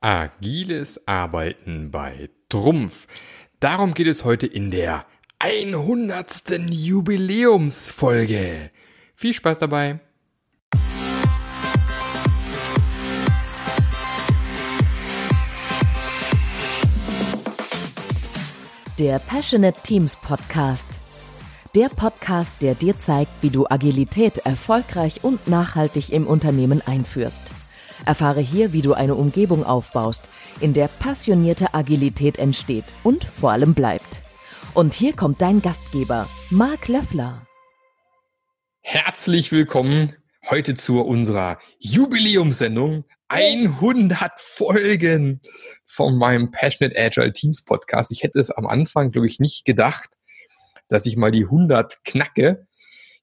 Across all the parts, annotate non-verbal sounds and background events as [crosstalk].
Agiles Arbeiten bei Trumpf. Darum geht es heute in der 100. Jubiläumsfolge. Viel Spaß dabei. Der Passionate Teams Podcast. Der Podcast, der dir zeigt, wie du Agilität erfolgreich und nachhaltig im Unternehmen einführst. Erfahre hier, wie du eine Umgebung aufbaust, in der passionierte Agilität entsteht und vor allem bleibt. Und hier kommt dein Gastgeber, Marc Löffler. Herzlich willkommen heute zu unserer Jubiläumssendung. 100 Folgen von meinem Passionate Agile Teams Podcast. Ich hätte es am Anfang, glaube ich, nicht gedacht, dass ich mal die 100 knacke.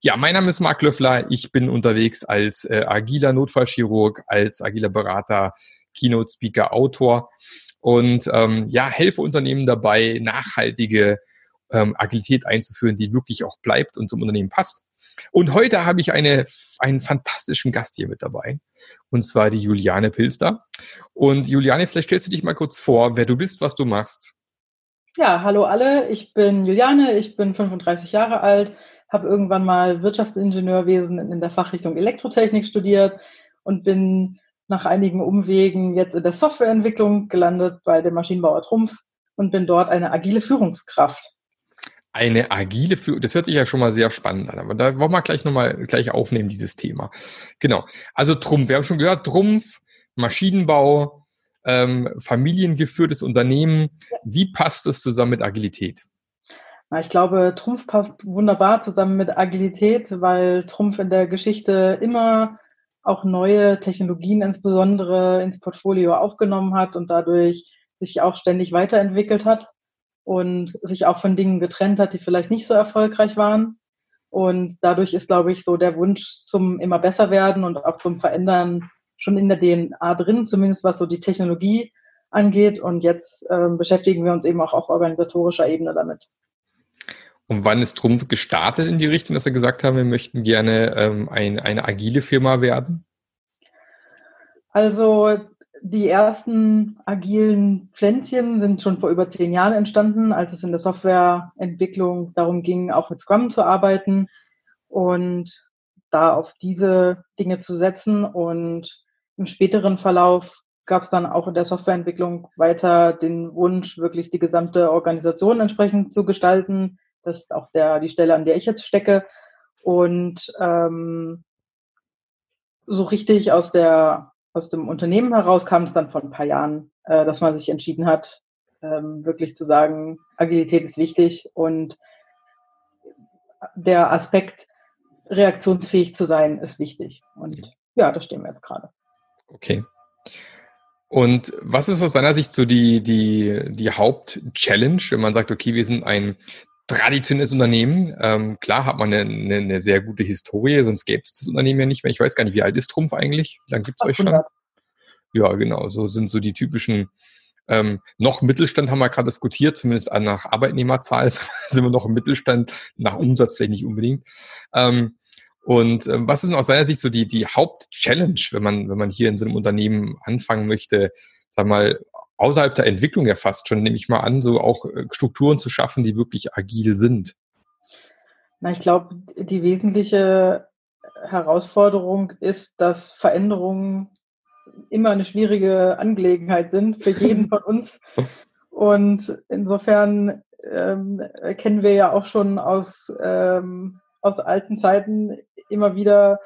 Ja, mein Name ist Marc Löffler. Ich bin unterwegs als äh, agiler Notfallchirurg, als agiler Berater, Keynote Speaker, Autor und ähm, ja, helfe Unternehmen dabei, nachhaltige ähm, Agilität einzuführen, die wirklich auch bleibt und zum Unternehmen passt. Und heute habe ich eine, einen fantastischen Gast hier mit dabei. Und zwar die Juliane Pilster. Und Juliane, vielleicht stellst du dich mal kurz vor, wer du bist, was du machst. Ja, hallo alle. Ich bin Juliane. Ich bin 35 Jahre alt, habe irgendwann mal Wirtschaftsingenieurwesen in der Fachrichtung Elektrotechnik studiert und bin nach einigen Umwegen jetzt in der Softwareentwicklung gelandet bei dem Maschinenbauer Trumpf und bin dort eine agile Führungskraft. Eine agile Führung, das hört sich ja schon mal sehr spannend an, aber da wollen wir gleich nochmal gleich aufnehmen, dieses Thema. Genau. Also Trumpf, wir haben schon gehört, Trumpf, Maschinenbau, ähm, familiengeführtes Unternehmen. Wie passt das zusammen mit Agilität? Ich glaube, Trumpf passt wunderbar zusammen mit Agilität, weil Trumpf in der Geschichte immer auch neue Technologien insbesondere ins Portfolio aufgenommen hat und dadurch sich auch ständig weiterentwickelt hat und sich auch von Dingen getrennt hat, die vielleicht nicht so erfolgreich waren. Und dadurch ist, glaube ich, so der Wunsch zum immer besser werden und auch zum Verändern schon in der DNA drin, zumindest was so die Technologie angeht. Und jetzt äh, beschäftigen wir uns eben auch auf organisatorischer Ebene damit. Und wann ist Trumpf gestartet in die Richtung, dass wir gesagt haben, wir möchten gerne ähm, ein, eine agile Firma werden? Also die ersten agilen Pflänzchen sind schon vor über zehn Jahren entstanden, als es in der Softwareentwicklung darum ging, auch mit Scrum zu arbeiten und da auf diese Dinge zu setzen. Und im späteren Verlauf gab es dann auch in der Softwareentwicklung weiter den Wunsch, wirklich die gesamte Organisation entsprechend zu gestalten, das ist auch der, die Stelle, an der ich jetzt stecke. Und ähm, so richtig aus, der, aus dem Unternehmen heraus kam es dann vor ein paar Jahren, äh, dass man sich entschieden hat, ähm, wirklich zu sagen, Agilität ist wichtig und der Aspekt, reaktionsfähig zu sein, ist wichtig. Und ja, da stehen wir jetzt gerade. Okay. Und was ist aus deiner Sicht so die, die, die Hauptchallenge, wenn man sagt, okay, wir sind ein traditionelles Unternehmen. Ähm, klar hat man eine, eine, eine, sehr gute Historie, sonst gäbe es das Unternehmen ja nicht mehr. Ich weiß gar nicht, wie alt ist Trumpf eigentlich? Wie lange gibt es euch schon? Ja, genau. So sind so die typischen ähm, noch Mittelstand haben wir gerade diskutiert, zumindest nach Arbeitnehmerzahl [laughs] sind wir noch im Mittelstand, nach Umsatz vielleicht nicht unbedingt. Ähm, und ähm, was ist denn aus seiner Sicht so die, die Hauptchallenge, wenn man, wenn man hier in so einem Unternehmen anfangen möchte, sag mal, außerhalb der Entwicklung ja fast schon, nehme ich mal an, so auch äh, Strukturen zu schaffen, die wirklich agil sind? Na, ich glaube, die wesentliche Herausforderung ist, dass Veränderungen immer eine schwierige Angelegenheit sind für jeden [laughs] von uns. Und insofern ähm, kennen wir ja auch schon aus, ähm, aus alten Zeiten immer wieder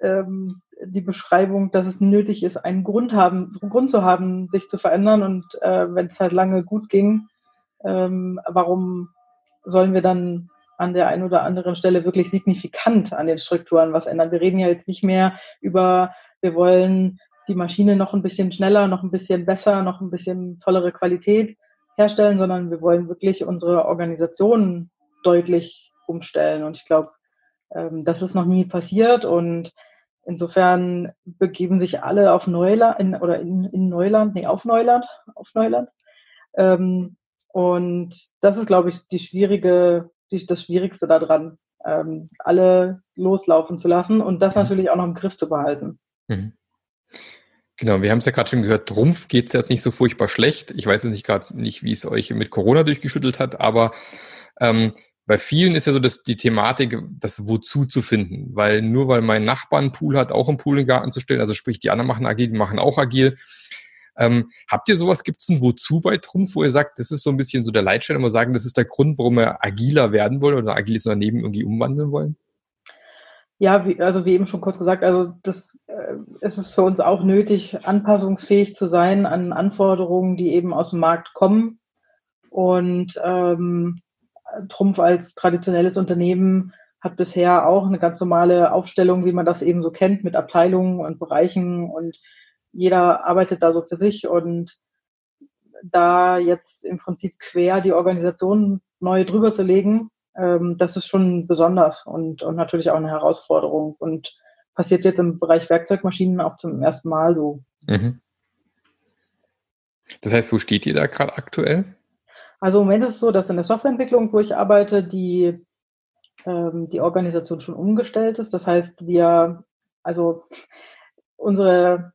ähm, die Beschreibung, dass es nötig ist, einen Grund haben, Grund zu haben, sich zu verändern. Und äh, wenn es halt lange gut ging, ähm, warum sollen wir dann an der einen oder anderen Stelle wirklich signifikant an den Strukturen was ändern? Wir reden ja jetzt nicht mehr über, wir wollen die Maschine noch ein bisschen schneller, noch ein bisschen besser, noch ein bisschen tollere Qualität herstellen, sondern wir wollen wirklich unsere Organisation deutlich umstellen. Und ich glaube, ähm, das ist noch nie passiert und Insofern begeben sich alle auf Neuland in, oder in, in Neuland, nee, auf Neuland, auf Neuland. Ähm, und das ist, glaube ich, die schwierige, die, das Schwierigste daran, ähm, alle loslaufen zu lassen und das mhm. natürlich auch noch im Griff zu behalten. Mhm. Genau, wir haben es ja gerade schon gehört, Trumpf geht es jetzt nicht so furchtbar schlecht. Ich weiß jetzt nicht gerade nicht, wie es euch mit Corona durchgeschüttelt hat, aber ähm, bei vielen ist ja so dass die Thematik, das Wozu zu finden. Weil nur weil mein Nachbar einen Pool hat, auch einen Pool den Garten zu stellen, also sprich, die anderen machen agil, die machen auch agil. Ähm, habt ihr sowas, gibt es ein Wozu bei Trumpf, wo ihr sagt, das ist so ein bisschen so der Leitstein, wo wir sagen, das ist der Grund, warum wir agiler werden wollen oder agiles Unternehmen irgendwie umwandeln wollen? Ja, wie, also wie eben schon kurz gesagt, also das äh, ist es für uns auch nötig, anpassungsfähig zu sein an Anforderungen, die eben aus dem Markt kommen. Und ähm, Trumpf als traditionelles Unternehmen hat bisher auch eine ganz normale Aufstellung, wie man das eben so kennt, mit Abteilungen und Bereichen und jeder arbeitet da so für sich und da jetzt im Prinzip quer die Organisation neu drüber zu legen, ähm, das ist schon besonders und, und natürlich auch eine Herausforderung und passiert jetzt im Bereich Werkzeugmaschinen auch zum ersten Mal so. Mhm. Das heißt, wo steht ihr da gerade aktuell? Also im Moment ist es so, dass in der Softwareentwicklung, wo ich arbeite, die, ähm, die Organisation schon umgestellt ist. Das heißt, wir, also unsere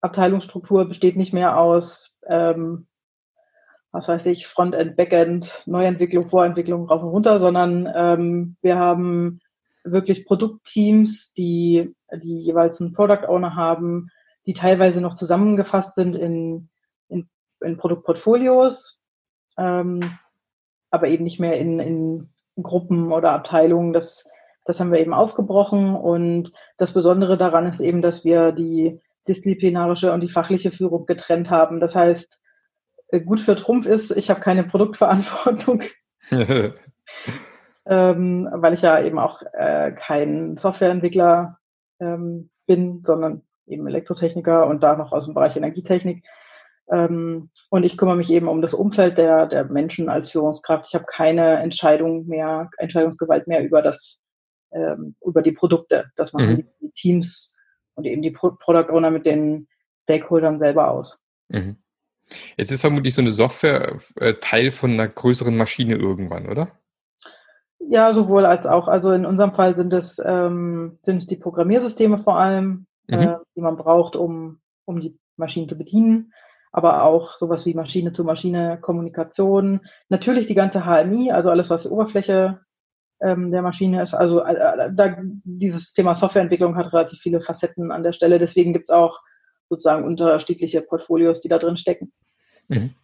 Abteilungsstruktur besteht nicht mehr aus, ähm, was weiß ich, Frontend, Backend, Neuentwicklung, Vorentwicklung rauf und runter, sondern ähm, wir haben wirklich Produktteams, die, die jeweils einen Product Owner haben, die teilweise noch zusammengefasst sind in, in, in Produktportfolios, ähm, aber eben nicht mehr in, in Gruppen oder Abteilungen. Das, das haben wir eben aufgebrochen und das Besondere daran ist eben, dass wir die disziplinarische und die fachliche Führung getrennt haben. Das heißt, äh, gut für Trumpf ist, ich habe keine Produktverantwortung, [laughs] ähm, weil ich ja eben auch äh, kein Softwareentwickler ähm, bin, sondern eben Elektrotechniker und da noch aus dem Bereich Energietechnik. Ähm, und ich kümmere mich eben um das Umfeld der, der Menschen als Führungskraft. Ich habe keine Entscheidung mehr, Entscheidungsgewalt mehr über das, ähm, über die Produkte. Das machen mhm. die, die, Teams und eben die Pro Product Owner mit den Stakeholdern selber aus. Mhm. Jetzt ist vermutlich so eine Software äh, Teil von einer größeren Maschine irgendwann, oder? Ja, sowohl als auch. Also in unserem Fall sind es, ähm, sind es die Programmiersysteme vor allem, mhm. äh, die man braucht, um, um die Maschinen zu bedienen aber auch sowas wie Maschine-zu-Maschine-Kommunikation. Natürlich die ganze HMI, also alles, was Oberfläche ähm, der Maschine ist. Also äh, äh, da, dieses Thema Softwareentwicklung hat relativ viele Facetten an der Stelle. Deswegen gibt es auch sozusagen unterschiedliche Portfolios, die da drin stecken. Mhm.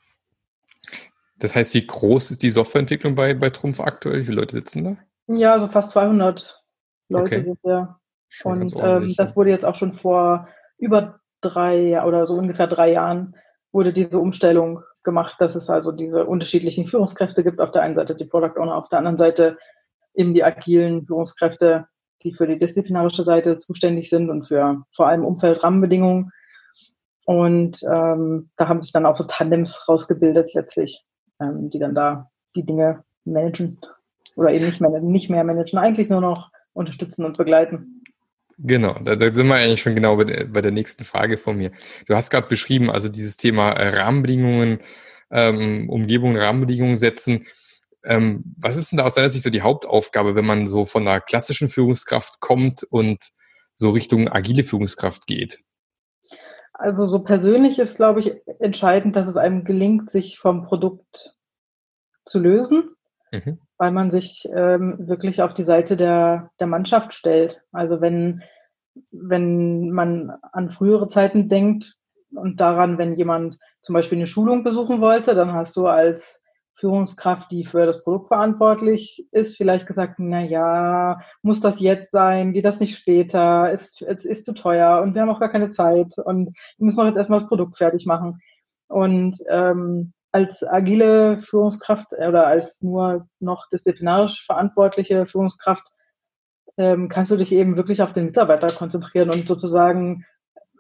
Das heißt, wie groß ist die Softwareentwicklung bei, bei Trumpf aktuell? Wie viele Leute sitzen da? Ja, so fast 200 Leute okay. sind wir. Schon und ähm, das wurde jetzt auch schon vor über drei oder so ungefähr drei Jahren wurde diese Umstellung gemacht, dass es also diese unterschiedlichen Führungskräfte gibt. Auf der einen Seite die Product Owner, auf der anderen Seite eben die agilen Führungskräfte, die für die disziplinarische Seite zuständig sind und für vor allem Umfeldrahmenbedingungen. Und ähm, da haben sich dann auch so Tandems rausgebildet letztlich, ähm, die dann da die Dinge managen oder eben nicht mehr, nicht mehr managen, eigentlich nur noch unterstützen und begleiten. Genau, da, da sind wir eigentlich schon genau bei der, bei der nächsten Frage von mir. Du hast gerade beschrieben, also dieses Thema äh, Rahmenbedingungen, ähm, Umgebung, Rahmenbedingungen setzen. Ähm, was ist denn da aus deiner Sicht so die Hauptaufgabe, wenn man so von einer klassischen Führungskraft kommt und so Richtung agile Führungskraft geht? Also so persönlich ist, glaube ich, entscheidend, dass es einem gelingt, sich vom Produkt zu lösen. Mhm weil man sich ähm, wirklich auf die Seite der, der Mannschaft stellt. Also wenn, wenn man an frühere Zeiten denkt und daran, wenn jemand zum Beispiel eine Schulung besuchen wollte, dann hast du als Führungskraft, die für das Produkt verantwortlich ist, vielleicht gesagt, na ja, muss das jetzt sein? Geht das nicht später? Es ist, ist zu teuer und wir haben auch gar keine Zeit und wir müssen doch jetzt erstmal das Produkt fertig machen. Und ähm, als agile Führungskraft oder als nur noch disziplinarisch verantwortliche Führungskraft ähm, kannst du dich eben wirklich auf den Mitarbeiter konzentrieren und sozusagen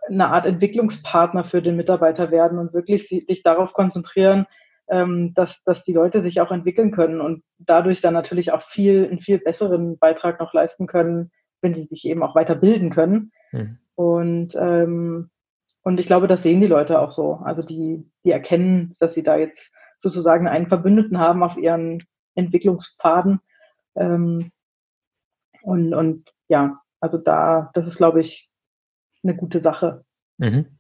eine Art Entwicklungspartner für den Mitarbeiter werden und wirklich dich darauf konzentrieren, ähm, dass, dass die Leute sich auch entwickeln können und dadurch dann natürlich auch viel, einen viel besseren Beitrag noch leisten können, wenn sie sich eben auch weiterbilden können. Mhm. Und ähm, und ich glaube, das sehen die Leute auch so. Also die, die erkennen, dass sie da jetzt sozusagen einen Verbündeten haben auf ihren Entwicklungspfaden. Ähm, und, und ja, also da, das ist, glaube ich, eine gute Sache. Mhm.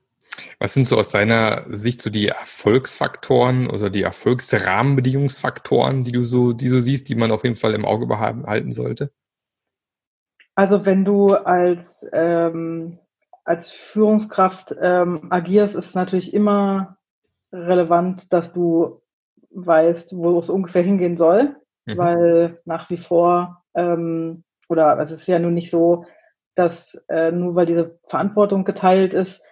Was sind so aus deiner Sicht so die Erfolgsfaktoren oder die Erfolgsrahmenbedingungsfaktoren, die du so, die du siehst, die man auf jeden Fall im Auge behalten sollte? Also wenn du als, ähm, als Führungskraft ähm, agierst, ist es natürlich immer relevant, dass du weißt, wo es ungefähr hingehen soll, mhm. weil nach wie vor, ähm, oder es ist ja nun nicht so, dass äh, nur weil diese Verantwortung geteilt ist,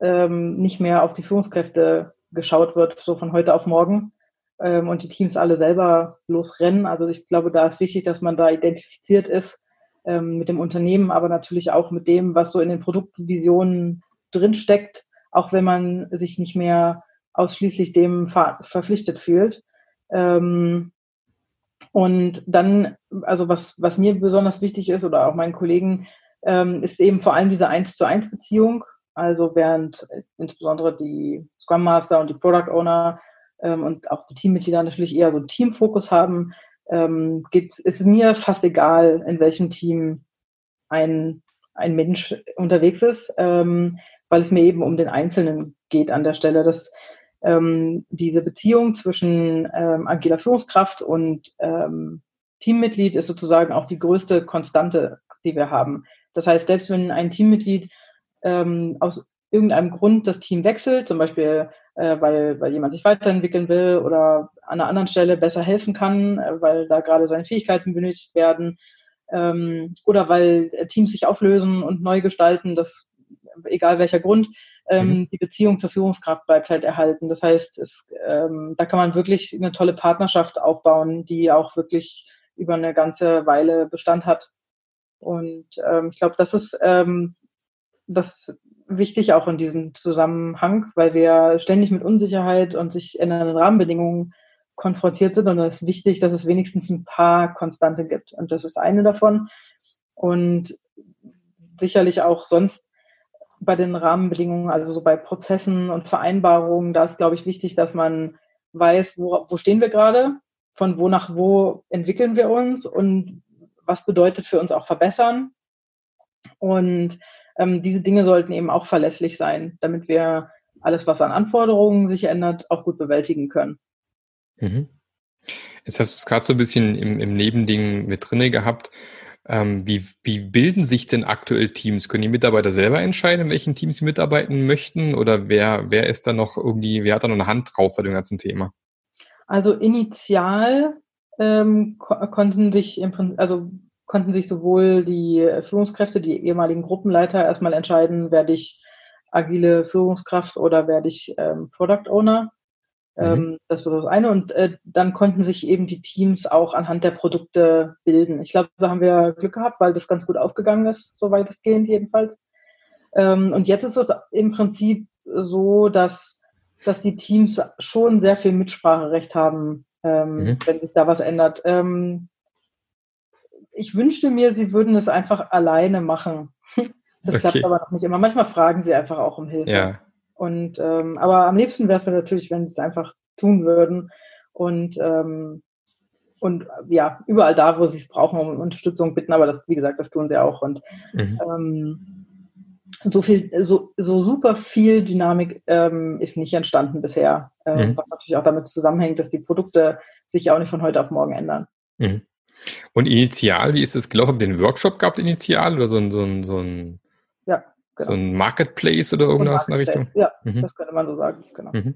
ähm, nicht mehr auf die Führungskräfte geschaut wird, so von heute auf morgen ähm, und die Teams alle selber losrennen. Also ich glaube, da ist wichtig, dass man da identifiziert ist ähm, mit dem Unternehmen, aber natürlich auch mit dem, was so in den Produktvisionen drinsteckt, auch wenn man sich nicht mehr ausschließlich dem ver verpflichtet fühlt. Ähm, und dann, also was, was mir besonders wichtig ist oder auch meinen Kollegen, ähm, ist eben vor allem diese Eins zu eins Beziehung. Also während insbesondere die Scrum Master und die Product Owner ähm, und auch die Teammitglieder natürlich eher so Teamfokus haben, ähm, geht, ist mir fast egal, in welchem Team ein, ein Mensch unterwegs ist, ähm, weil es mir eben um den Einzelnen geht an der Stelle. dass ähm, diese Beziehung zwischen ähm, agiler Führungskraft und ähm, Teammitglied ist sozusagen auch die größte Konstante, die wir haben. Das heißt, selbst wenn ein Teammitglied ähm, aus irgendeinem Grund das Team wechselt, zum Beispiel äh, weil, weil jemand sich weiterentwickeln will oder an einer anderen Stelle besser helfen kann, äh, weil da gerade seine Fähigkeiten benötigt werden ähm, oder weil Teams sich auflösen und neu gestalten, das egal welcher Grund, ähm, mhm. die Beziehung zur Führungskraft bleibt halt erhalten. Das heißt, es, ähm, da kann man wirklich eine tolle Partnerschaft aufbauen, die auch wirklich über eine ganze Weile Bestand hat. Und ähm, ich glaube, das ist ähm, das wichtig auch in diesem Zusammenhang, weil wir ständig mit Unsicherheit und sich ändernden Rahmenbedingungen konfrontiert sind. Und es ist wichtig, dass es wenigstens ein paar Konstante gibt. Und das ist eine davon. Und sicherlich auch sonst bei den Rahmenbedingungen, also so bei Prozessen und Vereinbarungen, da ist, glaube ich, wichtig, dass man weiß, wo, wo stehen wir gerade, von wo nach wo entwickeln wir uns und was bedeutet für uns auch verbessern. Und ähm, diese Dinge sollten eben auch verlässlich sein, damit wir alles, was an Anforderungen sich ändert, auch gut bewältigen können. Mhm. Jetzt hast du es gerade so ein bisschen im, im Nebending mit drinne gehabt. Ähm, wie, wie bilden sich denn aktuell Teams? Können die Mitarbeiter selber entscheiden, in welchen Teams sie mitarbeiten möchten? Oder wer, wer ist da noch irgendwie, wer hat da noch eine Hand drauf bei dem ganzen Thema? Also initial ähm, ko konnten sich im Prinzip, also konnten sich sowohl die Führungskräfte, die ehemaligen Gruppenleiter erstmal entscheiden, werde ich agile Führungskraft oder werde ich ähm, Product Owner. Mhm. Ähm, das war das eine. Und äh, dann konnten sich eben die Teams auch anhand der Produkte bilden. Ich glaube, da haben wir Glück gehabt, weil das ganz gut aufgegangen ist, soweit es geht jedenfalls. Ähm, und jetzt ist es im Prinzip so, dass, dass die Teams schon sehr viel Mitspracherecht haben, ähm, mhm. wenn sich da was ändert. Ähm, ich wünschte mir, sie würden es einfach alleine machen. [laughs] Das okay. klappt aber noch nicht immer. Manchmal fragen sie einfach auch um Hilfe. Ja. Und ähm, aber am liebsten wäre es mir natürlich, wenn sie es einfach tun würden und ähm, und ja, überall da, wo sie es brauchen, um Unterstützung bitten, aber das, wie gesagt, das tun sie auch. Und mhm. ähm, so viel, so, so super viel Dynamik ähm, ist nicht entstanden bisher, äh, mhm. was natürlich auch damit zusammenhängt, dass die Produkte sich auch nicht von heute auf morgen ändern. Mhm. Und initial, wie ist es gelaufen? Habt ihr einen Workshop gehabt initial oder so ein, so ein, so ein, genau. so ein Marketplace oder irgendwas in der Richtung? Ja, mhm. das könnte man so sagen, genau. Mhm.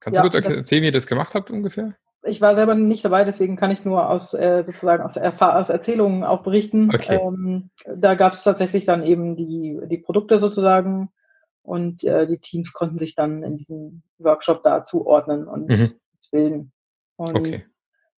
Kannst ja, du kurz erzählen, wie ihr das gemacht habt ungefähr? Ich war selber nicht dabei, deswegen kann ich nur aus äh, sozusagen aus, aus Erzählungen auch berichten. Okay. Ähm, da gab es tatsächlich dann eben die, die Produkte sozusagen und äh, die Teams konnten sich dann in diesem Workshop da zuordnen und mhm. bilden. Und okay.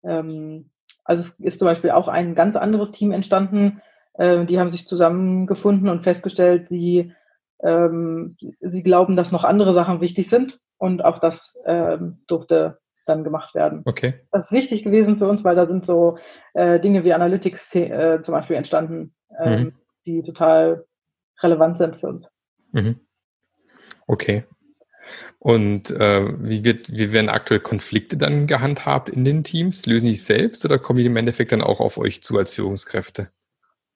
Ähm, also es ist zum Beispiel auch ein ganz anderes Team entstanden. Äh, die haben sich zusammengefunden und festgestellt, sie, ähm, sie glauben, dass noch andere Sachen wichtig sind. Und auch das ähm, durfte dann gemacht werden. Okay. Das ist wichtig gewesen für uns, weil da sind so äh, Dinge wie Analytics äh, zum Beispiel entstanden, ähm, mhm. die total relevant sind für uns. Mhm. Okay. Und äh, wie, wird, wie werden aktuell Konflikte dann gehandhabt in den Teams? Lösen die selbst oder kommen die im Endeffekt dann auch auf euch zu als Führungskräfte?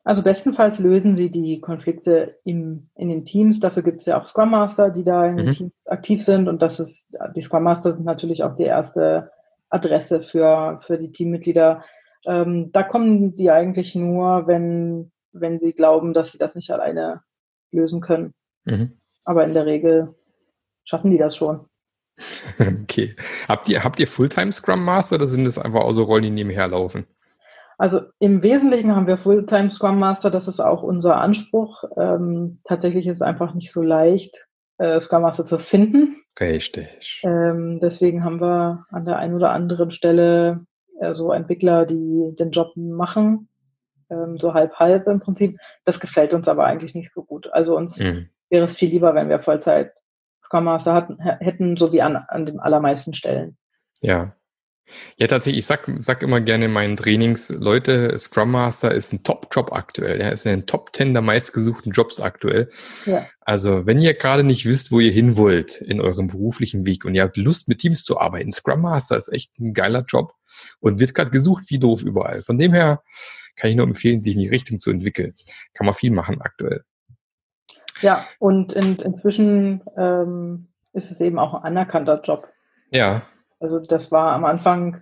Also bestenfalls lösen sie die Konflikte im, in den Teams. Dafür gibt es ja auch Scrum Master, die da in den mhm. Teams aktiv sind. Und das ist, die Scrum Master sind natürlich auch die erste Adresse für, für die Teammitglieder. Ähm, da kommen die eigentlich nur, wenn, wenn sie glauben, dass sie das nicht alleine lösen können. Mhm. Aber in der Regel schaffen die das schon. [laughs] Okay. Habt ihr, habt ihr Fulltime Scrum Master oder sind das einfach auch so Rollen, die nebenher laufen? Also im Wesentlichen haben wir Fulltime Scrum Master, das ist auch unser Anspruch. Ähm, tatsächlich ist es einfach nicht so leicht, äh, Scrum Master zu finden. Richtig. Ähm, deswegen haben wir an der einen oder anderen Stelle äh, so Entwickler, die den Job machen, ähm, so halb-halb im Prinzip. Das gefällt uns aber eigentlich nicht so gut. Also uns mhm. wäre es viel lieber, wenn wir Vollzeit Scrum Master hatten, hätten, so wie an, an den allermeisten Stellen. Ja. Ja, tatsächlich, ich sag, sag immer gerne in meinen Trainings, Leute, Scrum Master ist ein Top-Job aktuell. Er ist in den Top 10 der meistgesuchten Jobs aktuell. Ja. Also, wenn ihr gerade nicht wisst, wo ihr hin wollt in eurem beruflichen Weg und ihr habt Lust, mit Teams zu arbeiten, Scrum Master ist echt ein geiler Job und wird gerade gesucht wie doof überall. Von dem her kann ich nur empfehlen, sich in die Richtung zu entwickeln. Kann man viel machen aktuell. Ja, und in, inzwischen ähm, ist es eben auch ein anerkannter Job. Ja. Also das war am Anfang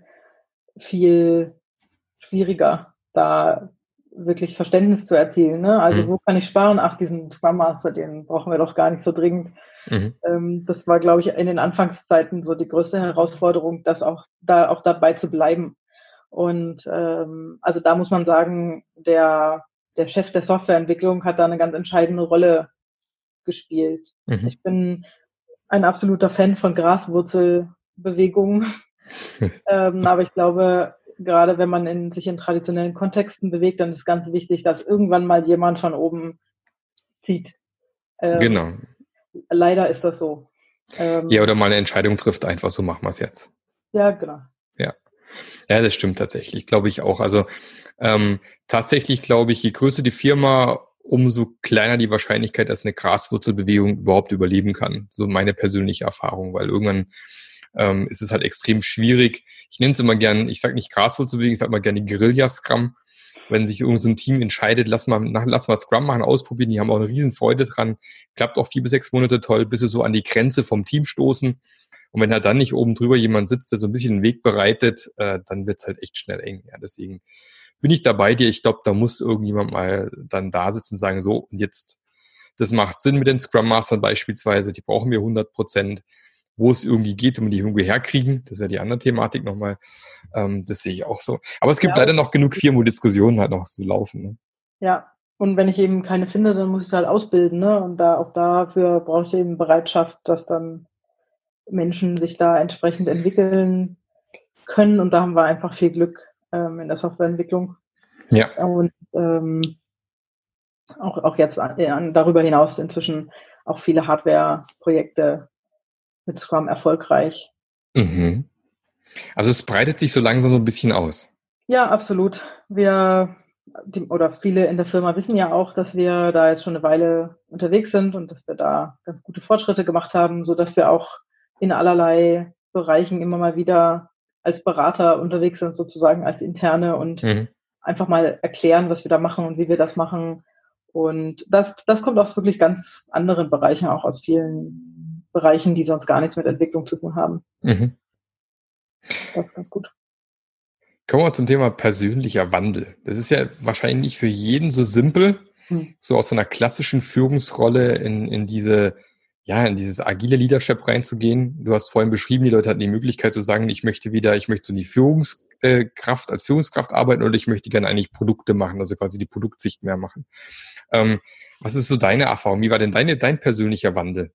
viel schwieriger, da wirklich Verständnis zu erzielen. Ne? Also mhm. wo kann ich sparen? Ach, diesen Scrum Master, den brauchen wir doch gar nicht so dringend. Mhm. Ähm, das war, glaube ich, in den Anfangszeiten so die größte Herausforderung, das auch da auch dabei zu bleiben. Und ähm, also da muss man sagen, der, der Chef der Softwareentwicklung hat da eine ganz entscheidende Rolle gespielt. Mhm. Ich bin ein absoluter Fan von Graswurzelbewegungen. [laughs] ähm, aber ich glaube, gerade wenn man in, sich in traditionellen Kontexten bewegt, dann ist ganz wichtig, dass irgendwann mal jemand von oben zieht. Ähm, genau. Leider ist das so. Ähm, ja, oder mal eine Entscheidung trifft, einfach so machen wir es jetzt. Ja, genau. Ja. Ja, das stimmt tatsächlich, glaube ich auch. Also ähm, tatsächlich glaube ich, je größer die Firma, umso kleiner die Wahrscheinlichkeit, dass eine Graswurzelbewegung überhaupt überleben kann. So meine persönliche Erfahrung, weil irgendwann ähm, ist es halt extrem schwierig. Ich nenne es immer gern, ich sage nicht Graswurzelbewegung, ich sage mal gerne Guerilla-Scrum. Wenn sich irgendein so ein Team entscheidet, lass mal, lass mal Scrum machen, ausprobieren, die haben auch eine riesen Freude dran, klappt auch vier bis sechs Monate toll, bis sie so an die Grenze vom Team stoßen. Und wenn da dann nicht oben drüber jemand sitzt, der so ein bisschen den Weg bereitet, äh, dann wird's halt echt schnell eng. Ja, deswegen bin ich da bei dir. Ich glaube, da muss irgendjemand mal dann da sitzen und sagen, so, und jetzt, das macht Sinn mit den Scrum Mastern beispielsweise, die brauchen wir 100 Prozent, wo es irgendwie geht, wenn wir die irgendwie herkriegen. Das ist ja die andere Thematik nochmal. Ähm, das sehe ich auch so. Aber es gibt ja. leider noch genug Firmo-Diskussionen halt noch zu laufen. Ne? Ja, und wenn ich eben keine finde, dann muss ich es halt ausbilden. Ne? Und da auch dafür brauche ich eben Bereitschaft, dass dann Menschen sich da entsprechend entwickeln können. Und da haben wir einfach viel Glück ähm, in der Softwareentwicklung. Ja. Und ähm, auch, auch jetzt äh, darüber hinaus inzwischen auch viele Hardware-Projekte mit Scrum erfolgreich. Mhm. Also es breitet sich so langsam so ein bisschen aus. Ja, absolut. Wir die, oder viele in der Firma wissen ja auch, dass wir da jetzt schon eine Weile unterwegs sind und dass wir da ganz gute Fortschritte gemacht haben, so dass wir auch in allerlei Bereichen immer mal wieder als Berater unterwegs sind, sozusagen als Interne und mhm. einfach mal erklären, was wir da machen und wie wir das machen. Und das, das kommt aus wirklich ganz anderen Bereichen, auch aus vielen Bereichen, die sonst gar nichts mit Entwicklung zu tun haben. Mhm. Das ist ganz gut. Kommen wir zum Thema persönlicher Wandel. Das ist ja wahrscheinlich nicht für jeden so simpel, hm. so aus so einer klassischen Führungsrolle in, in diese ja, in dieses agile Leadership reinzugehen. Du hast vorhin beschrieben, die Leute hatten die Möglichkeit zu sagen, ich möchte wieder, ich möchte so die Führungskraft als Führungskraft arbeiten oder ich möchte gerne eigentlich Produkte machen, also quasi die Produktsicht mehr machen. Ähm, was ist so deine Erfahrung? Wie war denn deine, dein persönlicher Wandel?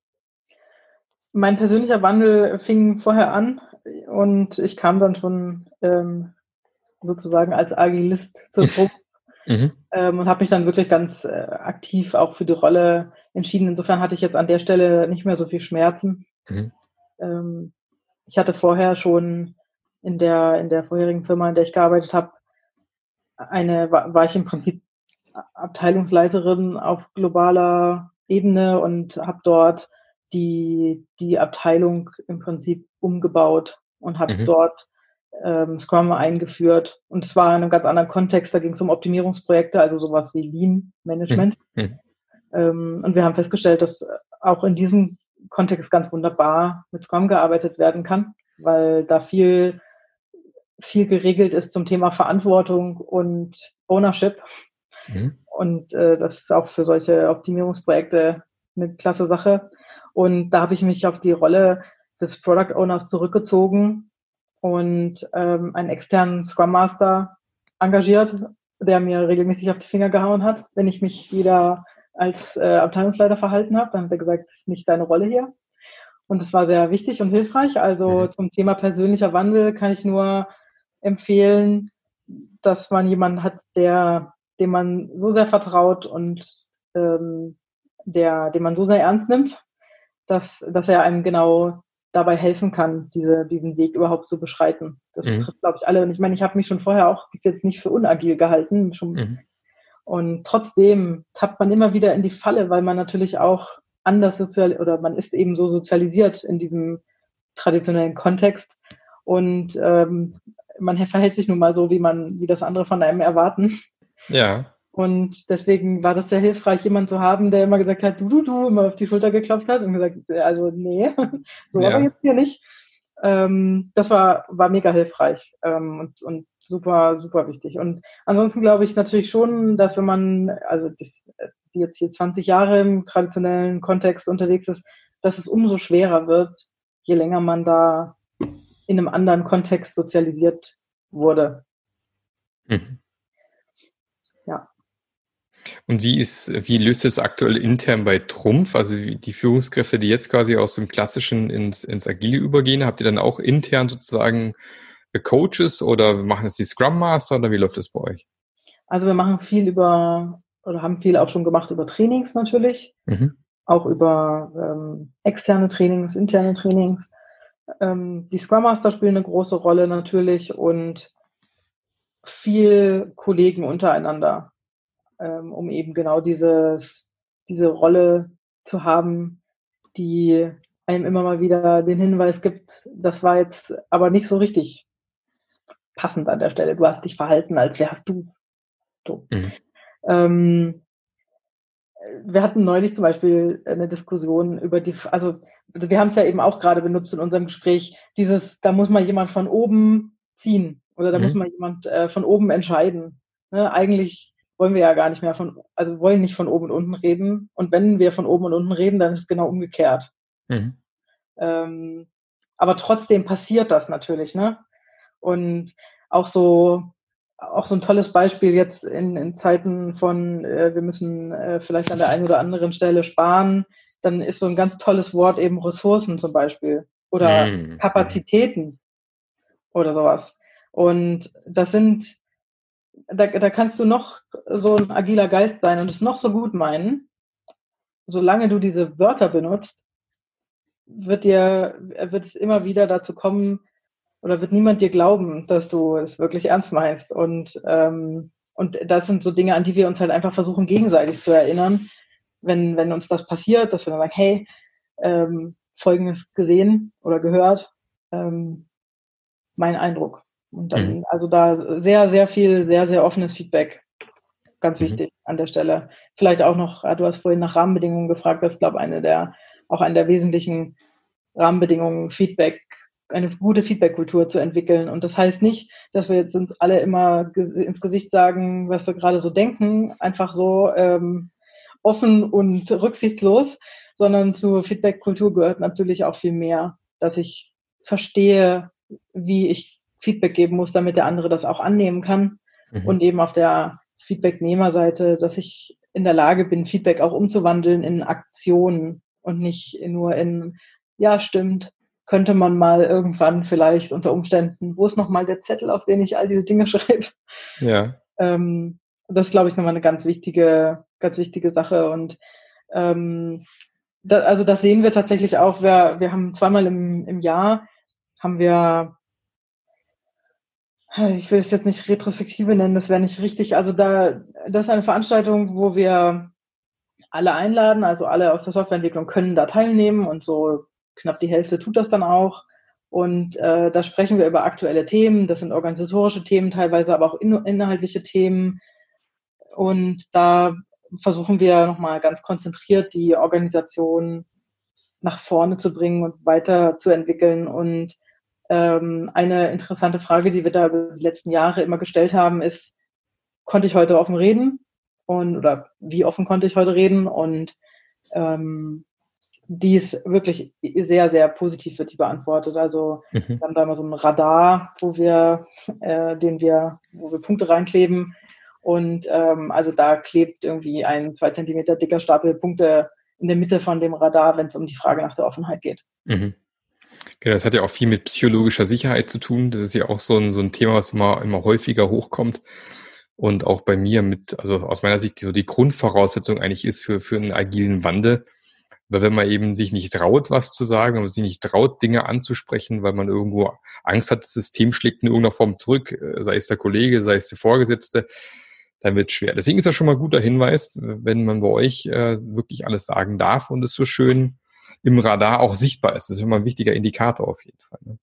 Mein persönlicher Wandel fing vorher an und ich kam dann schon ähm, sozusagen als Agilist zur Truppe mhm. ähm, und habe mich dann wirklich ganz äh, aktiv auch für die Rolle entschieden. Insofern hatte ich jetzt an der Stelle nicht mehr so viel Schmerzen. Mhm. Ähm, ich hatte vorher schon in der, in der vorherigen Firma, in der ich gearbeitet habe, eine, war, war ich im Prinzip Abteilungsleiterin auf globaler Ebene und habe dort die, die Abteilung im Prinzip umgebaut und habe mhm. dort ähm, Scrum eingeführt. Und es war in einem ganz anderen Kontext, da ging es um Optimierungsprojekte, also sowas wie Lean Management. Mhm. Ähm, und wir haben festgestellt, dass auch in diesem Kontext ganz wunderbar mit Scrum gearbeitet werden kann, weil da viel, viel geregelt ist zum Thema Verantwortung und Ownership. Mhm. Und äh, das ist auch für solche Optimierungsprojekte eine klasse Sache. Und da habe ich mich auf die Rolle des Product Owners zurückgezogen und ähm, einen externen Scrum Master engagiert, der mir regelmäßig auf die Finger gehauen hat, wenn ich mich wieder als äh, Abteilungsleiter verhalten habe. Dann hat er gesagt, das ist nicht deine Rolle hier. Und das war sehr wichtig und hilfreich. Also mhm. zum Thema persönlicher Wandel kann ich nur empfehlen, dass man jemanden hat, der, dem man so sehr vertraut und ähm, der, den man so sehr ernst nimmt, dass, dass er einem genau dabei helfen kann, diese, diesen Weg überhaupt zu beschreiten. Das mhm. betrifft, glaube ich, alle. Und ich meine, ich habe mich schon vorher auch jetzt nicht für unagil gehalten. Mhm. Und trotzdem tappt man immer wieder in die Falle, weil man natürlich auch anders sozial oder man ist eben so sozialisiert in diesem traditionellen Kontext. Und ähm, man verhält sich nun mal so, wie man, wie das andere von einem erwarten. Ja. Und deswegen war das sehr hilfreich, jemanden zu haben, der immer gesagt hat, du, du, du, immer auf die Schulter geklopft hat und gesagt, also nee, [laughs] so ja. aber jetzt hier nicht. Ähm, das war, war mega hilfreich ähm, und, und super, super wichtig. Und ansonsten glaube ich natürlich schon, dass wenn man, also das, die jetzt hier 20 Jahre im traditionellen Kontext unterwegs ist, dass es umso schwerer wird, je länger man da in einem anderen Kontext sozialisiert wurde. Mhm. Und wie ist, wie löst es aktuell intern bei Trumpf? Also die Führungskräfte, die jetzt quasi aus dem Klassischen ins, ins Agile übergehen, habt ihr dann auch intern sozusagen Coaches oder machen es die Scrum Master oder wie läuft das bei euch? Also wir machen viel über, oder haben viel auch schon gemacht über Trainings natürlich, mhm. auch über ähm, externe Trainings, interne Trainings. Ähm, die Scrum Master spielen eine große Rolle natürlich und viel Kollegen untereinander ähm, um eben genau dieses, diese Rolle zu haben, die einem immer mal wieder den Hinweis gibt, das war jetzt aber nicht so richtig passend an der Stelle. Du hast dich verhalten, als wärst du. So. Mhm. Ähm, wir hatten neulich zum Beispiel eine Diskussion über die, also wir haben es ja eben auch gerade benutzt in unserem Gespräch, dieses, da muss mal jemand von oben ziehen oder da mhm. muss mal jemand äh, von oben entscheiden. Ne? Eigentlich wollen wir ja gar nicht mehr von, also wollen nicht von oben und unten reden. Und wenn wir von oben und unten reden, dann ist es genau umgekehrt. Mhm. Ähm, aber trotzdem passiert das natürlich, ne? Und auch so, auch so ein tolles Beispiel jetzt in, in Zeiten von, äh, wir müssen äh, vielleicht an der einen oder anderen Stelle sparen, dann ist so ein ganz tolles Wort eben Ressourcen zum Beispiel oder mhm. Kapazitäten oder sowas. Und das sind da, da kannst du noch so ein agiler Geist sein und es noch so gut meinen. Solange du diese Wörter benutzt, wird dir, wird es immer wieder dazu kommen, oder wird niemand dir glauben, dass du es wirklich ernst meinst. Und, ähm, und das sind so Dinge, an die wir uns halt einfach versuchen, gegenseitig zu erinnern, wenn, wenn uns das passiert, dass wir dann sagen, hey, ähm, Folgendes gesehen oder gehört, ähm, mein Eindruck. Und dann, mhm. also da sehr, sehr viel, sehr, sehr offenes Feedback. Ganz mhm. wichtig an der Stelle. Vielleicht auch noch, du hast vorhin nach Rahmenbedingungen gefragt, das ist, glaube ich, eine der, auch eine der wesentlichen Rahmenbedingungen, Feedback, eine gute Feedback-Kultur zu entwickeln. Und das heißt nicht, dass wir jetzt uns alle immer ins Gesicht sagen, was wir gerade so denken, einfach so ähm, offen und rücksichtslos, sondern zur Feedback-Kultur gehört natürlich auch viel mehr, dass ich verstehe, wie ich Feedback geben muss, damit der andere das auch annehmen kann. Mhm. Und eben auf der Feedbacknehmerseite, dass ich in der Lage bin, Feedback auch umzuwandeln in Aktionen und nicht nur in, ja, stimmt, könnte man mal irgendwann vielleicht unter Umständen, wo ist nochmal der Zettel, auf den ich all diese Dinge [laughs] schreibe? Ja. Ähm, das ist, glaube ich, nochmal eine ganz wichtige, ganz wichtige Sache. Und ähm, da, also das sehen wir tatsächlich auch. Wir, wir haben zweimal im, im Jahr haben wir ich will es jetzt nicht Retrospektive nennen, das wäre nicht richtig. Also da, das ist eine Veranstaltung, wo wir alle einladen, also alle aus der Softwareentwicklung können da teilnehmen und so knapp die Hälfte tut das dann auch. Und äh, da sprechen wir über aktuelle Themen, das sind organisatorische Themen, teilweise aber auch in, inhaltliche Themen. Und da versuchen wir nochmal ganz konzentriert die Organisation nach vorne zu bringen und weiterzuentwickeln. Und ähm, eine interessante Frage, die wir da über die letzten Jahre immer gestellt haben, ist, konnte ich heute offen reden? Und, oder wie offen konnte ich heute reden? Und ähm, die ist wirklich sehr, sehr positiv wird die beantwortet. Also mhm. wir haben da immer so ein Radar, wo wir, äh, den wir, wo wir Punkte reinkleben. Und ähm, also da klebt irgendwie ein zwei Zentimeter dicker Stapel Punkte in der Mitte von dem Radar, wenn es um die Frage nach der Offenheit geht. Mhm. Genau, das hat ja auch viel mit psychologischer Sicherheit zu tun. Das ist ja auch so ein, so ein Thema, was immer, immer häufiger hochkommt. Und auch bei mir mit, also aus meiner Sicht, so die Grundvoraussetzung eigentlich ist für, für einen agilen Wandel. Weil wenn man eben sich nicht traut, was zu sagen, wenn man sich nicht traut, Dinge anzusprechen, weil man irgendwo Angst hat, das System schlägt in irgendeiner Form zurück, äh, sei es der Kollege, sei es der Vorgesetzte, dann wird schwer. Deswegen ist das schon mal ein guter Hinweis, wenn man bei euch äh, wirklich alles sagen darf und es so schön im Radar auch sichtbar ist. Das ist immer ein wichtiger Indikator auf jeden Fall. Ne?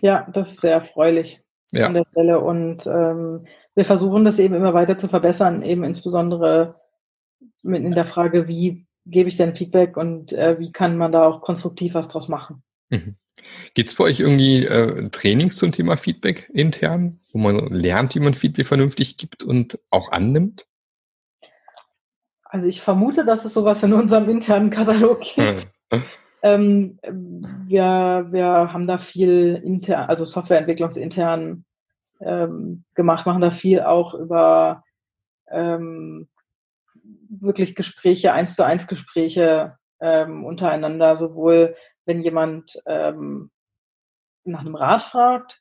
Ja, das ist sehr erfreulich ja. an der Stelle. Und ähm, wir versuchen das eben immer weiter zu verbessern, eben insbesondere mit in der Frage, wie gebe ich denn Feedback und äh, wie kann man da auch konstruktiv was draus machen. Mhm. Gibt es bei euch irgendwie äh, Trainings zum Thema Feedback intern, wo man lernt, wie man Feedback vernünftig gibt und auch annimmt? Also ich vermute, dass es sowas in unserem internen Katalog gibt. Ähm, wir, wir haben da viel intern, also Softwareentwicklungsintern ähm, gemacht, machen da viel auch über ähm, wirklich Gespräche, eins zu eins Gespräche ähm, untereinander, sowohl wenn jemand ähm, nach einem Rat fragt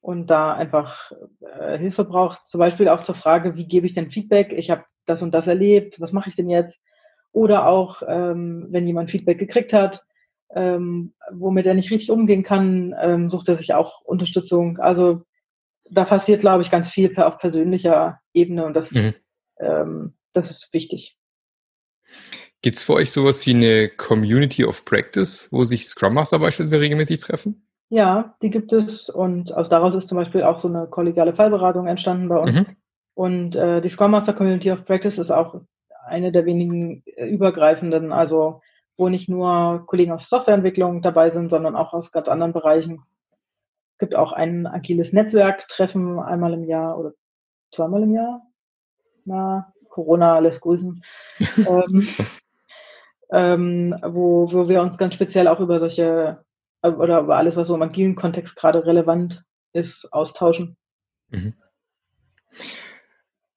und da einfach äh, Hilfe braucht, zum Beispiel auch zur Frage, wie gebe ich denn Feedback? Ich habe das und das erlebt, was mache ich denn jetzt? Oder auch, ähm, wenn jemand Feedback gekriegt hat, ähm, womit er nicht richtig umgehen kann, ähm, sucht er sich auch Unterstützung. Also da passiert, glaube ich, ganz viel auf persönlicher Ebene und das, mhm. ähm, das ist wichtig. Gibt es für euch sowas wie eine Community of Practice, wo sich Scrum Master beispielsweise regelmäßig treffen? Ja, die gibt es und aus daraus ist zum Beispiel auch so eine kollegiale Fallberatung entstanden bei uns. Mhm. Und äh, die Scrum Master Community of Practice ist auch eine der wenigen äh, übergreifenden, also wo nicht nur Kollegen aus Softwareentwicklung dabei sind, sondern auch aus ganz anderen Bereichen. Es gibt auch ein agiles Netzwerktreffen einmal im Jahr oder zweimal im Jahr. Na, Corona lässt grüßen. [laughs] ähm, ähm, wo, wo wir uns ganz speziell auch über solche äh, oder über alles, was so im agilen Kontext gerade relevant ist, austauschen. Mhm.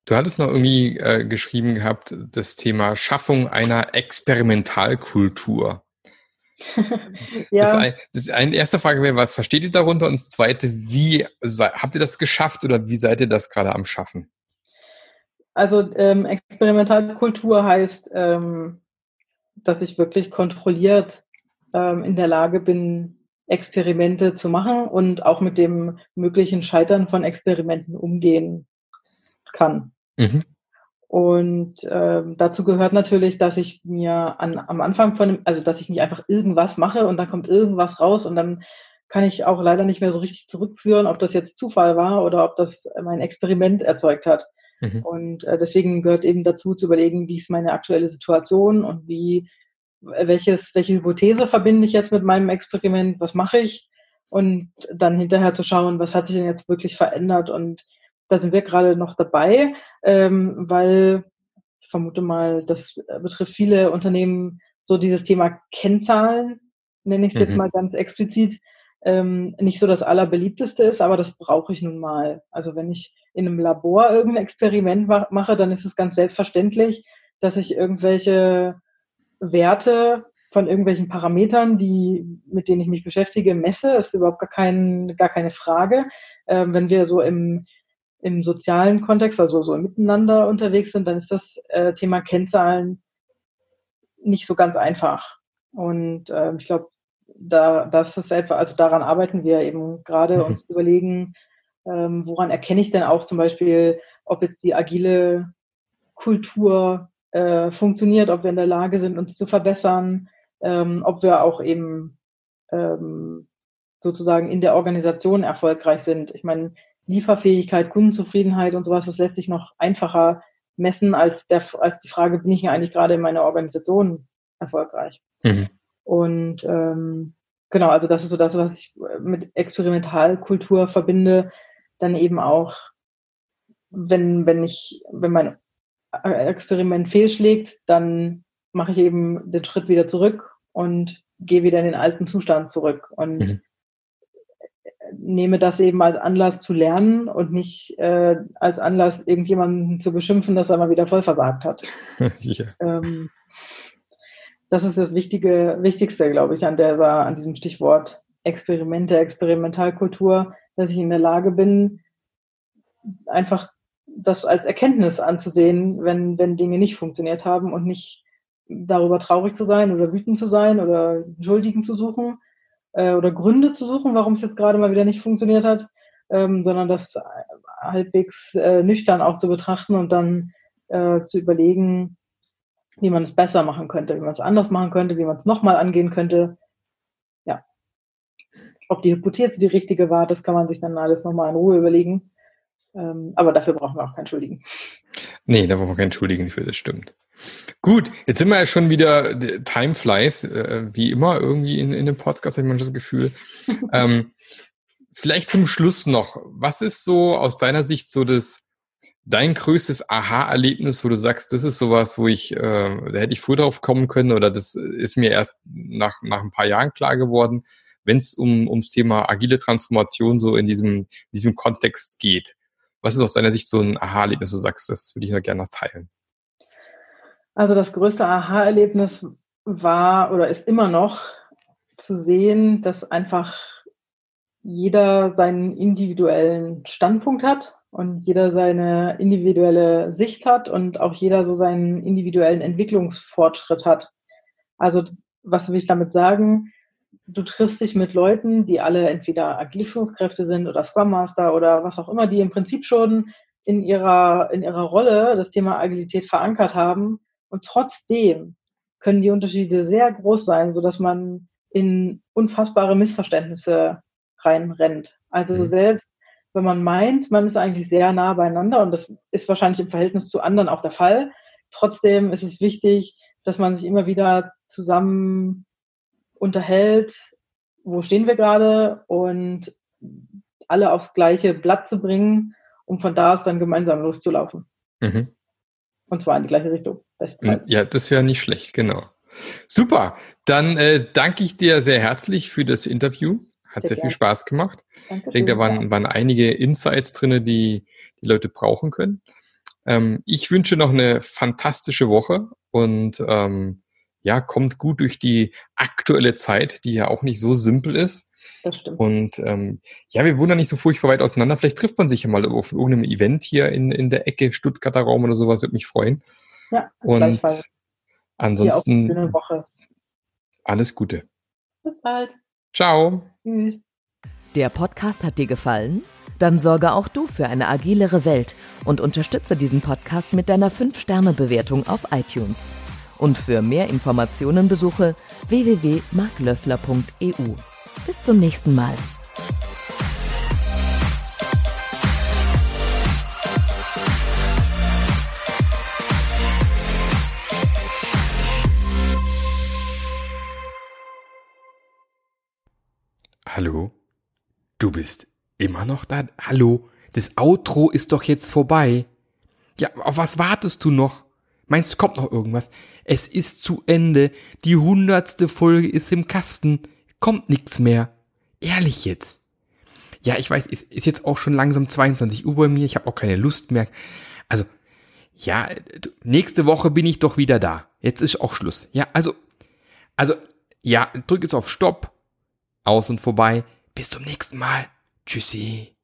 Du hattest noch irgendwie äh, geschrieben gehabt, das Thema Schaffung einer Experimentalkultur. [laughs] ja. das, ein, das eine erste Frage wäre, was versteht ihr darunter? Und das zweite, wie habt ihr das geschafft oder wie seid ihr das gerade am Schaffen? Also ähm, Experimentalkultur heißt, ähm, dass ich wirklich kontrolliert ähm, in der Lage bin, Experimente zu machen und auch mit dem möglichen Scheitern von Experimenten umgehen kann. Mhm. Und ähm, dazu gehört natürlich, dass ich mir an, am Anfang von, also dass ich nicht einfach irgendwas mache und dann kommt irgendwas raus und dann kann ich auch leider nicht mehr so richtig zurückführen, ob das jetzt Zufall war oder ob das mein Experiment erzeugt hat. Mhm. Und äh, deswegen gehört eben dazu zu überlegen, wie ist meine aktuelle Situation und wie, welches, welche Hypothese verbinde ich jetzt mit meinem Experiment, was mache ich? Und dann hinterher zu schauen, was hat sich denn jetzt wirklich verändert? Und da sind wir gerade noch dabei, ähm, weil ich vermute mal, das betrifft viele Unternehmen so dieses Thema Kennzahlen, nenne ich es mhm. jetzt mal ganz explizit, ähm, nicht so das allerbeliebteste ist, aber das brauche ich nun mal. Also wenn ich in einem Labor irgendein Experiment mache, dann ist es ganz selbstverständlich, dass ich irgendwelche Werte von irgendwelchen Parametern, die, mit denen ich mich beschäftige, messe, ist überhaupt gar, kein, gar keine Frage. Ähm, wenn wir so im, im sozialen Kontext, also so Miteinander unterwegs sind, dann ist das äh, Thema Kennzahlen nicht so ganz einfach. Und äh, ich glaube, da, das ist etwa, also daran arbeiten wir eben gerade, mhm. uns zu überlegen, ähm, woran erkenne ich denn auch zum Beispiel, ob jetzt die agile Kultur äh, funktioniert, ob wir in der Lage sind, uns zu verbessern, ähm, ob wir auch eben ähm, sozusagen in der Organisation erfolgreich sind. Ich meine, Lieferfähigkeit, Kundenzufriedenheit und sowas, das lässt sich noch einfacher messen als, der, als die Frage, bin ich eigentlich gerade in meiner Organisation erfolgreich? Mhm. Und ähm, genau, also das ist so das, was ich mit Experimentalkultur verbinde. Dann eben auch, wenn, wenn ich, wenn mein Experiment fehlschlägt, dann mache ich eben den Schritt wieder zurück und gehe wieder in den alten Zustand zurück und mhm. Nehme das eben als Anlass zu lernen und nicht äh, als Anlass, irgendjemanden zu beschimpfen, dass er mal wieder voll versagt hat. [laughs] ja. ähm, das ist das Wichtige, Wichtigste, glaube ich, an, der, an diesem Stichwort Experimente, Experimentalkultur, dass ich in der Lage bin, einfach das als Erkenntnis anzusehen, wenn, wenn Dinge nicht funktioniert haben und nicht darüber traurig zu sein oder wütend zu sein oder Schuldigen zu suchen äh, oder Gründe zu suchen, warum es jetzt gerade mal wieder nicht funktioniert hat, ähm, sondern das halbwegs äh, nüchtern auch zu betrachten und dann äh, zu überlegen, wie man es besser machen könnte, wie man es anders machen könnte, wie man es nochmal angehen könnte. Ja. Ob die Hypothese die richtige war, das kann man sich dann alles nochmal in Ruhe überlegen. Ähm, aber dafür brauchen wir auch keinen Schuldigen. Nee, da brauchen wir keinen Schuldigen für, das stimmt. Gut, jetzt sind wir ja schon wieder Time flies, äh, wie immer irgendwie in, in dem Podcast, habe ich das Gefühl. [laughs] ähm, vielleicht zum Schluss noch, was ist so aus deiner Sicht so das dein größtes Aha-Erlebnis, wo du sagst, das ist sowas, wo ich, äh, da hätte ich früher drauf kommen können oder das ist mir erst nach, nach ein paar Jahren klar geworden, wenn es um, ums Thema agile Transformation so in diesem, diesem Kontext geht. Was ist aus deiner Sicht so ein Aha-Erlebnis, du sagst, das würde ich ja gerne noch teilen? Also das größte Aha-Erlebnis war oder ist immer noch zu sehen, dass einfach jeder seinen individuellen Standpunkt hat und jeder seine individuelle Sicht hat und auch jeder so seinen individuellen Entwicklungsfortschritt hat. Also was will ich damit sagen? Du triffst dich mit Leuten, die alle entweder agile Führungskräfte sind oder Scrum Master oder was auch immer, die im Prinzip schon in ihrer, in ihrer Rolle das Thema Agilität verankert haben. Und trotzdem können die Unterschiede sehr groß sein, so dass man in unfassbare Missverständnisse reinrennt. Also mhm. selbst wenn man meint, man ist eigentlich sehr nah beieinander und das ist wahrscheinlich im Verhältnis zu anderen auch der Fall. Trotzdem ist es wichtig, dass man sich immer wieder zusammen unterhält, wo stehen wir gerade und alle aufs gleiche Blatt zu bringen, um von da aus dann gemeinsam loszulaufen. Mhm. Und zwar in die gleiche Richtung. Bestenfalls. Ja, das wäre nicht schlecht, genau. Super. Dann äh, danke ich dir sehr herzlich für das Interview. Hat sehr, sehr viel Spaß gemacht. Danke ich denke, da waren, waren einige Insights drinne, die die Leute brauchen können. Ähm, ich wünsche noch eine fantastische Woche und ähm, ja, kommt gut durch die aktuelle Zeit, die ja auch nicht so simpel ist. Das stimmt. Und ähm, ja, wir wohnen ja nicht so furchtbar weit auseinander. Vielleicht trifft man sich ja mal auf irgendeinem Event hier in, in der Ecke, Stuttgarter Raum oder sowas, würde mich freuen. Ja, und ansonsten alles Gute. Bis bald. Ciao. Der Podcast hat dir gefallen? Dann sorge auch du für eine agilere Welt und unterstütze diesen Podcast mit deiner 5-Sterne-Bewertung auf iTunes. Und für mehr Informationen besuche www.marklöffler.eu. Bis zum nächsten Mal. Hallo? Du bist immer noch da? Hallo? Das Outro ist doch jetzt vorbei. Ja, auf was wartest du noch? Meinst du, kommt noch irgendwas? Es ist zu Ende. Die hundertste Folge ist im Kasten. Kommt nichts mehr. Ehrlich jetzt. Ja, ich weiß, ist, ist jetzt auch schon langsam 22 Uhr bei mir. Ich habe auch keine Lust mehr. Also, ja, nächste Woche bin ich doch wieder da. Jetzt ist auch Schluss. Ja, also, also, ja, drück jetzt auf Stopp aus und vorbei. Bis zum nächsten Mal. Tschüssi.